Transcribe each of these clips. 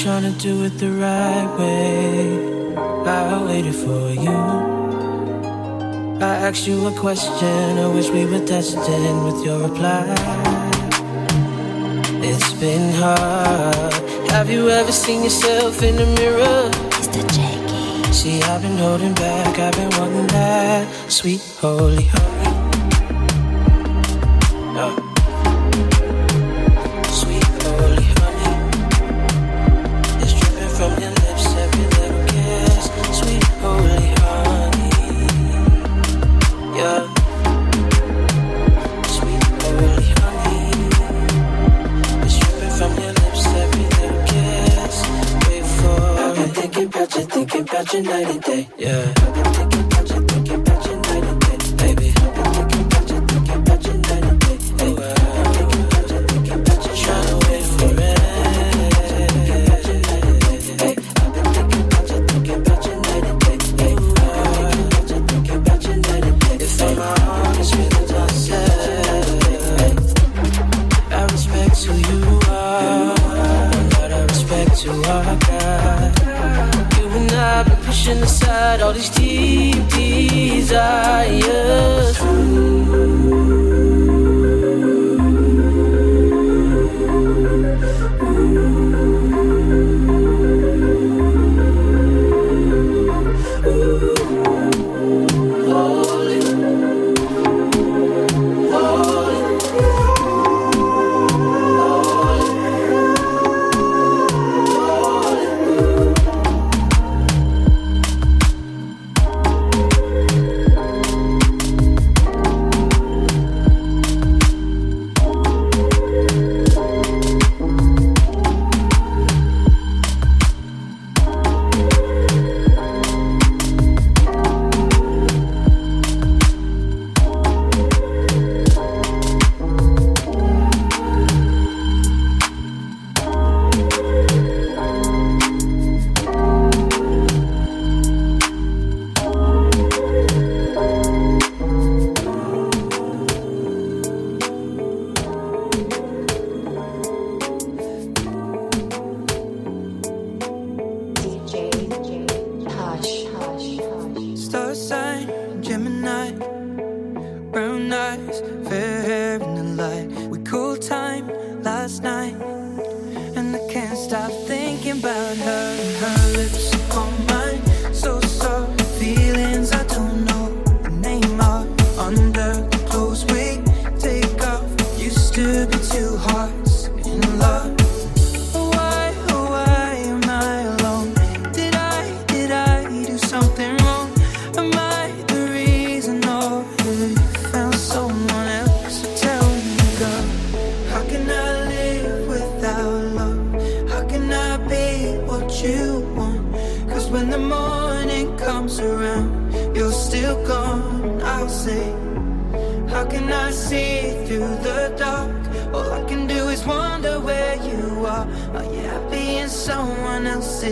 Trying to do it the right way. I waited for you. I asked you a question. I wish we were destined with your reply. It's been hard have you ever seen yourself in the mirror? Mr. Jackie. See, I've been holding back, I've been wanting that sweet holy. holy. night and day.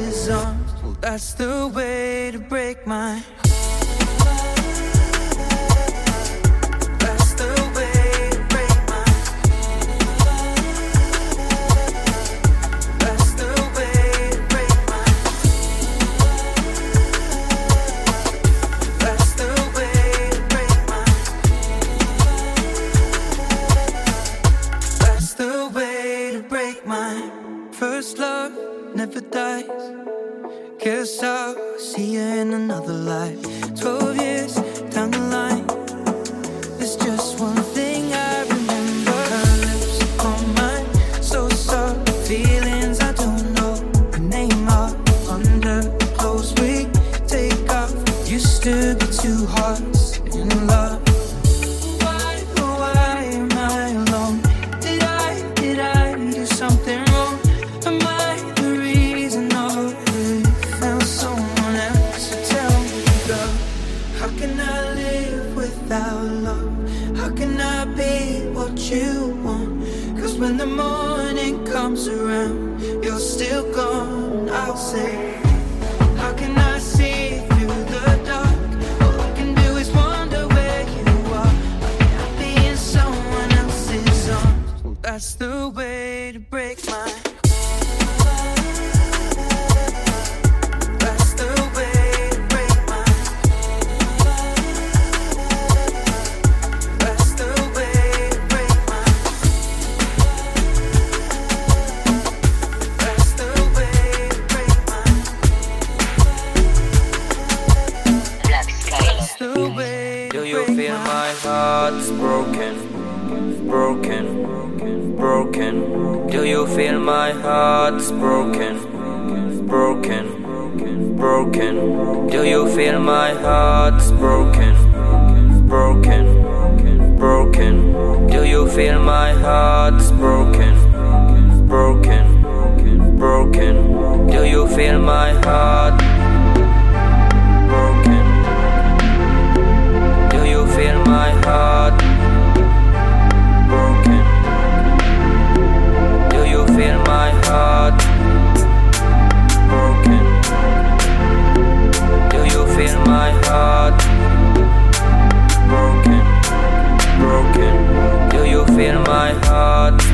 his arms. Well, that's the way to break my never dies another life. Broken, broken, broken. Do you feel my heart's broken, broken, broken? Do you feel my heart's broken, broken, broken? Do you feel my heart's broken, broken, broken? Do you feel my heart? My heart broken? Do you feel my heart broken? Broken. Do you feel my heart?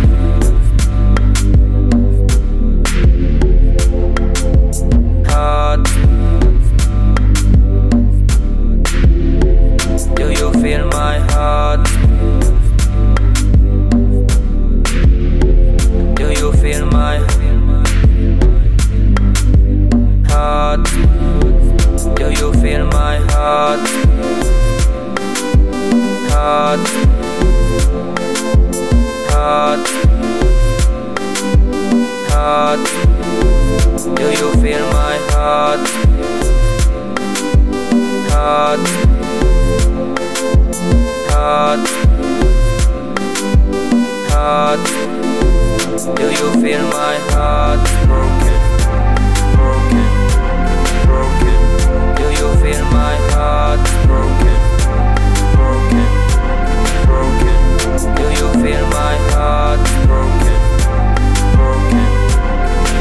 Heart. Heart. Heart. Do you feel my heart? Heart heart, heart. Do you feel my heart broken, broken, broken? Do you feel my heart broken, broken, Do you feel my heart broken, broken,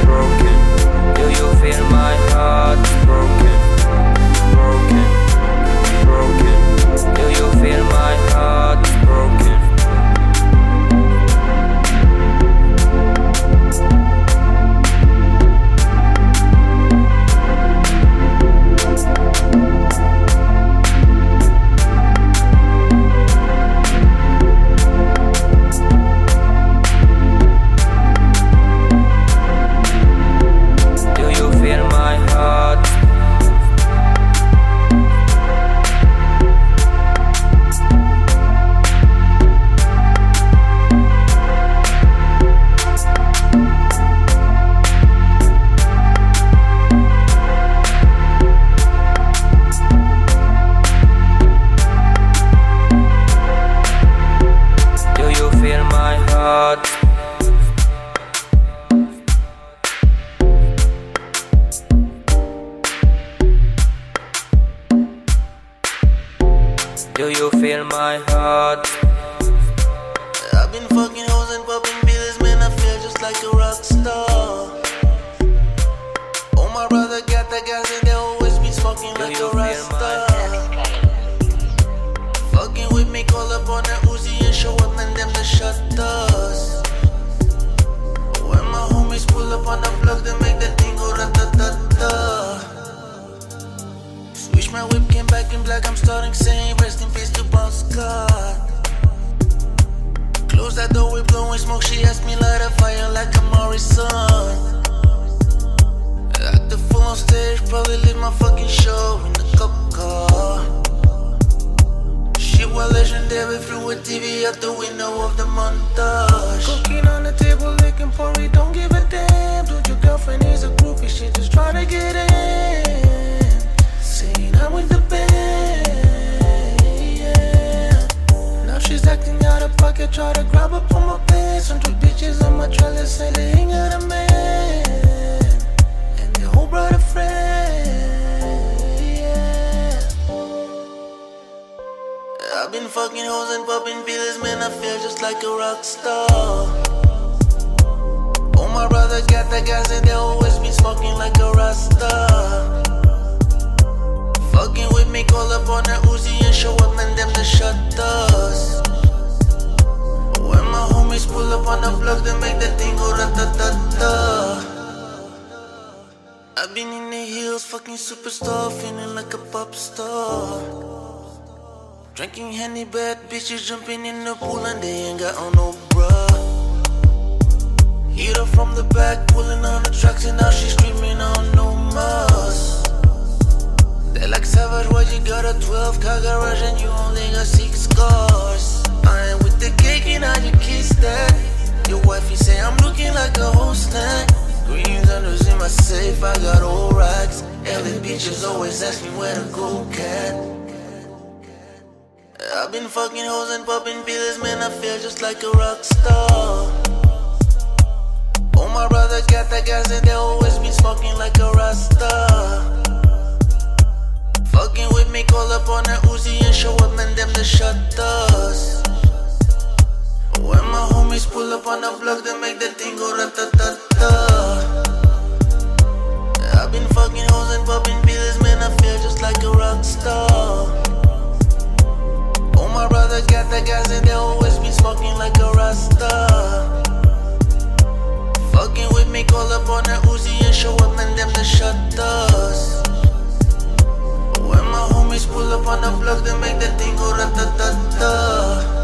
broken? Do you feel TV out the window of the montage. Cooking on the table, licking porry, don't give a damn. Dude, your girlfriend is a groupie, she just try to get in. Saying I'm with the band, yeah. Now she's acting out of pocket, try to grab up on my pants. Hundred bitches on my trailer, say they ain't got a man. And their whole brother friend, I've been fucking hoes and popping pills, man. I feel just like a rock star. Oh, my brother got the gas and they always be smoking like a rasta. Fucking with me, call up on that Uzi and show up and them the shutters. When my homies pull up on the block, they make that thing go da da da. I've been in the hills, fucking superstar, feeling like a pop star. Drinking henny, bad bitches jumping in the pool and they ain't got on no bra. Hit her from the back, pulling on the tracks and now she's screaming on no mas. They like savage, why you got a 12 car garage and you only got six cars? I ain't with the cake and how you kiss that. Your wife, you say I'm looking like a whole snack. Greens unders in my safe, I got old racks. LA bitches always ask me where to go, cat. I've been fucking hoes and popping pills, man, I feel just like a rock star. Oh, my brother got the gas and they always be smoking like a rasta. Fucking with me, call up on a Uzi and show up, man, them the shutters. When my homies pull up on the block, they make the thing go ra-ta-ta-ta. pull up on that Uzi and show up and them to shut us When my homies pull up on the block, they make that thing go ra-ta-ta-ta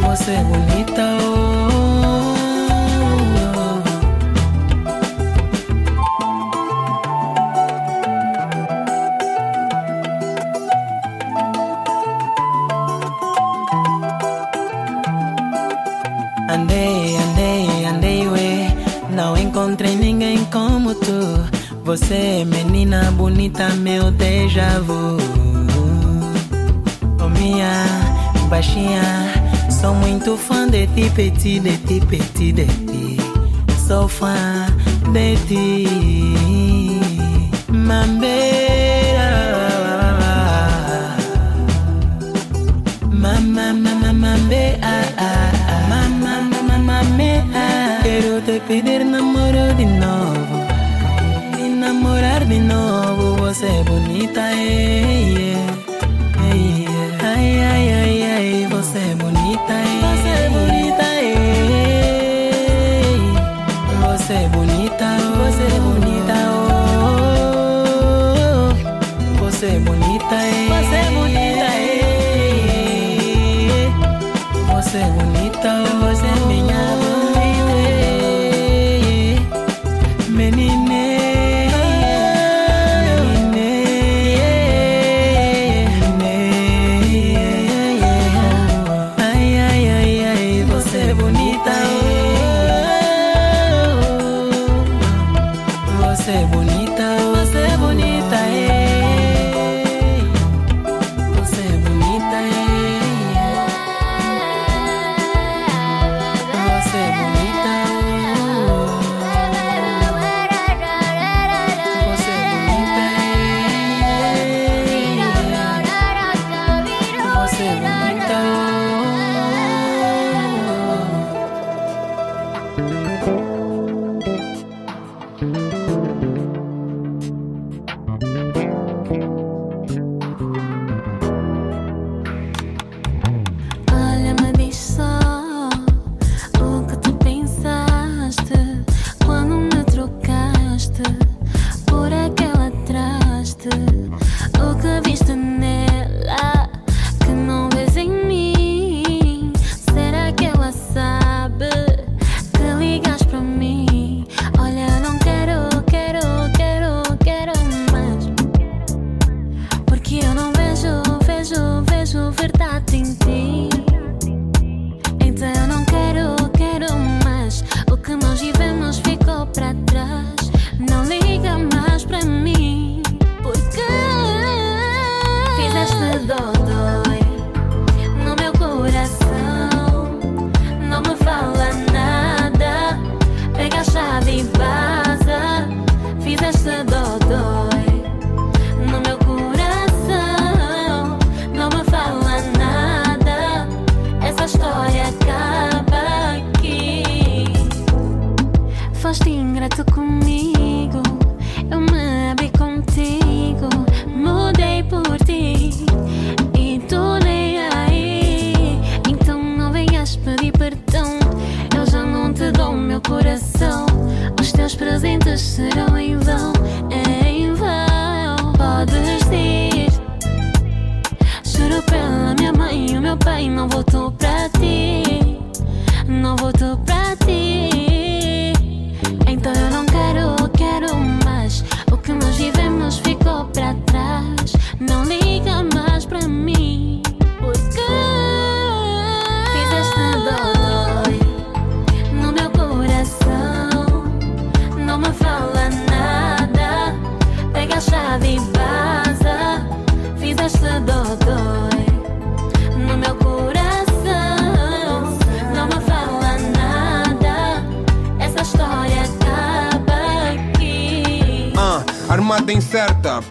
como se bonita oh. petit neti petit, eh. neti. So far, neti.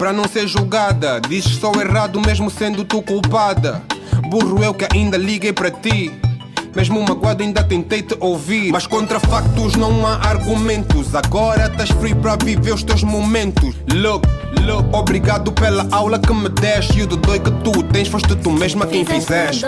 Pra não ser julgada. Dizes só errado mesmo sendo tu culpada. Burro eu que ainda liguei pra ti. Mesmo magoado ainda tentei te ouvir Mas contra factos não há argumentos Agora estás free pra viver os teus momentos Look, look Obrigado pela aula que me deste E o dodói que tu tens foste tu mesma quem fizeste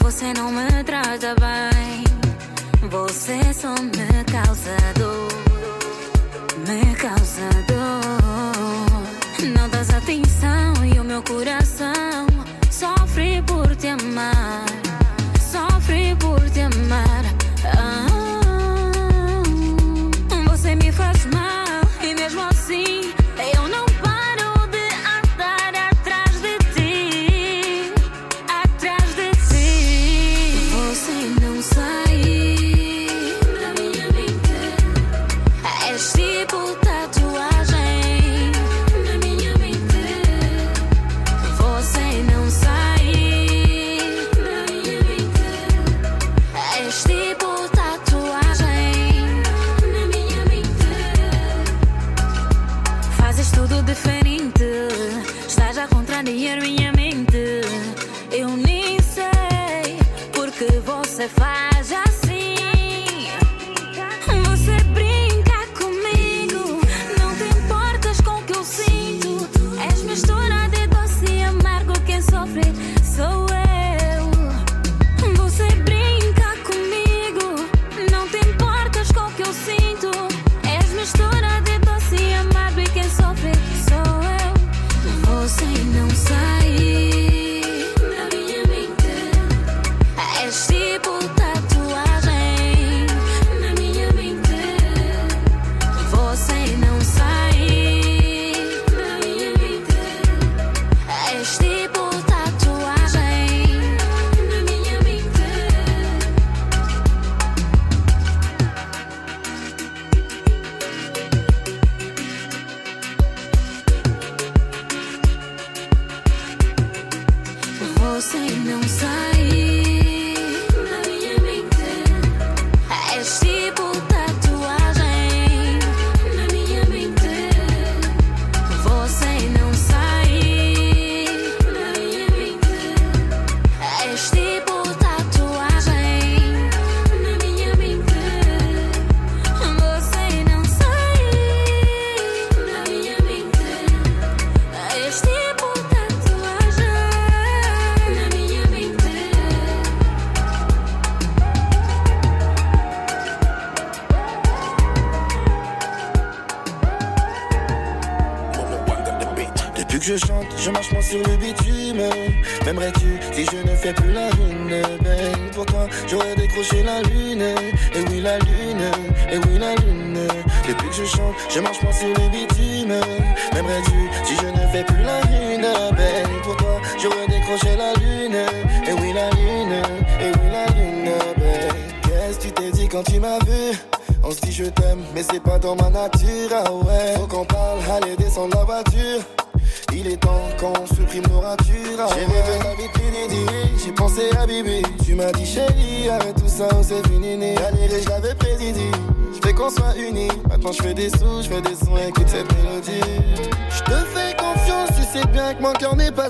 Você não me trata bem. Você só me causa dor. Me causa dor. Não dás atenção e o meu coração sofre por te amar.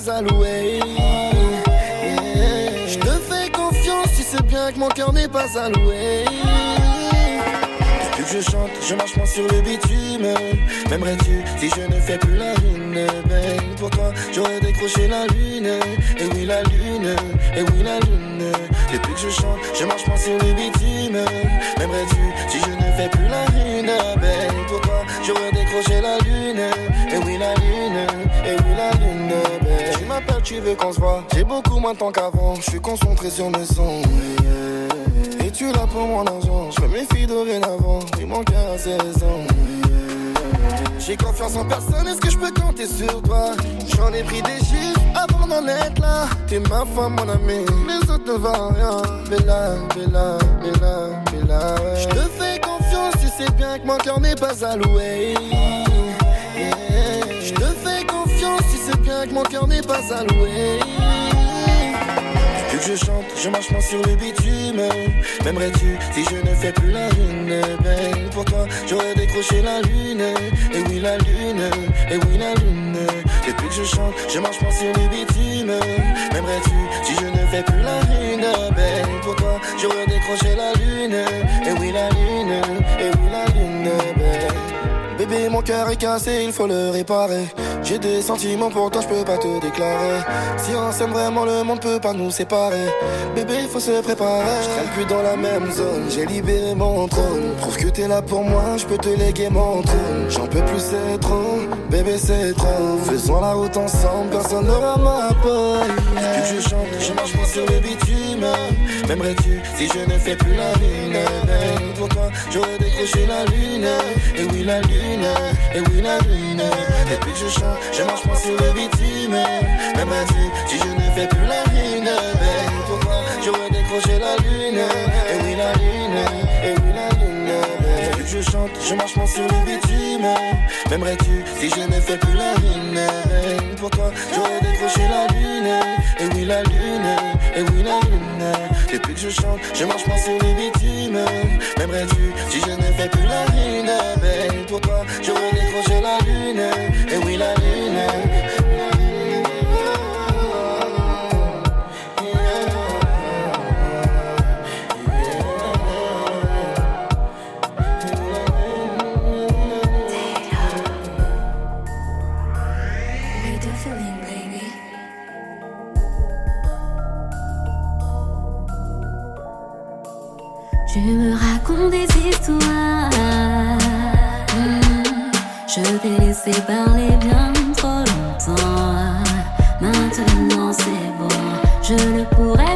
Je te fais confiance, tu sais bien que mon cœur n'est pas alloué. Depuis que je chante, je marche moins sur le bitume. M'aimerais-tu si je ne fais plus la lune? Ben, pour toi, j'aurais décroché la lune. Et oui, la lune, et oui, la lune. Depuis que je chante, je marche moins sur le bitume. M'aimerais-tu si je ne fais plus la lune? Ben, pour toi, j'aurais décroché la lune. Tu veux qu'on se voit. J'ai beaucoup moins de temps qu'avant, je suis concentré sur mes sons. Et tu l'as pour mon argent, je me méfie dorénavant. Tu cœur a ses raisons. J'ai confiance en personne, est-ce que je peux compter sur toi? J'en ai pris des chiffres avant d'en être là. T'es ma femme, mon ami, les autres ne valent rien. Bella, Bella, Bella, Bella. Je te fais confiance, tu sais bien que mon cœur n'est pas alloué. Mon cœur n'est pas alloué. Depuis que je chante, je marche moins sur le bitume. M'aimerais-tu si je ne fais plus la lune? Ben, pour toi, j'aurais décroché la lune. Et oui, la lune, et oui, la lune. Depuis que je chante, je marche moins sur le bitume. M'aimerais-tu si je ne fais plus la lune? Ben, pour toi, j'aurais décroché la lune. Et oui, la lune, mon cœur est cassé, il faut le réparer. J'ai des sentiments, pourtant je peux pas te déclarer. Si on s'aime vraiment, le monde peut pas nous séparer. Bébé, faut se préparer. Je plus dans la même zone, j'ai libéré mon trône. Prouve que t'es là pour moi, je peux te léguer mon trône. J'en peux plus, c'est trop. Bébé, c'est trop. Faisons la route ensemble, personne n'aura ma peau. Je chante, je marche pas sur le bitume. M'aimerais-tu si je ne fais plus la lune? Pour toi, j'aurais décroché la lune? Et oui, la lune, et oui, la lune. Depuis que je chante, je marche pas sur le bitume. M'aimerais-tu si je ne fais plus la lune? Pour toi, j'aurais décroché la lune? Je marche pas sur le bitume. M'aimerais-tu si je ne fais plus la lune? Pour toi, j'aurais décroché la lune. Et oui, la lune, et oui, la lune. Depuis que je chante, je marche pas sur le bitume. M'aimerais-tu si je ne fais plus la lune? Pour toi, j'aurais décroché la lune. Et oui, la lune. Je ne pourrai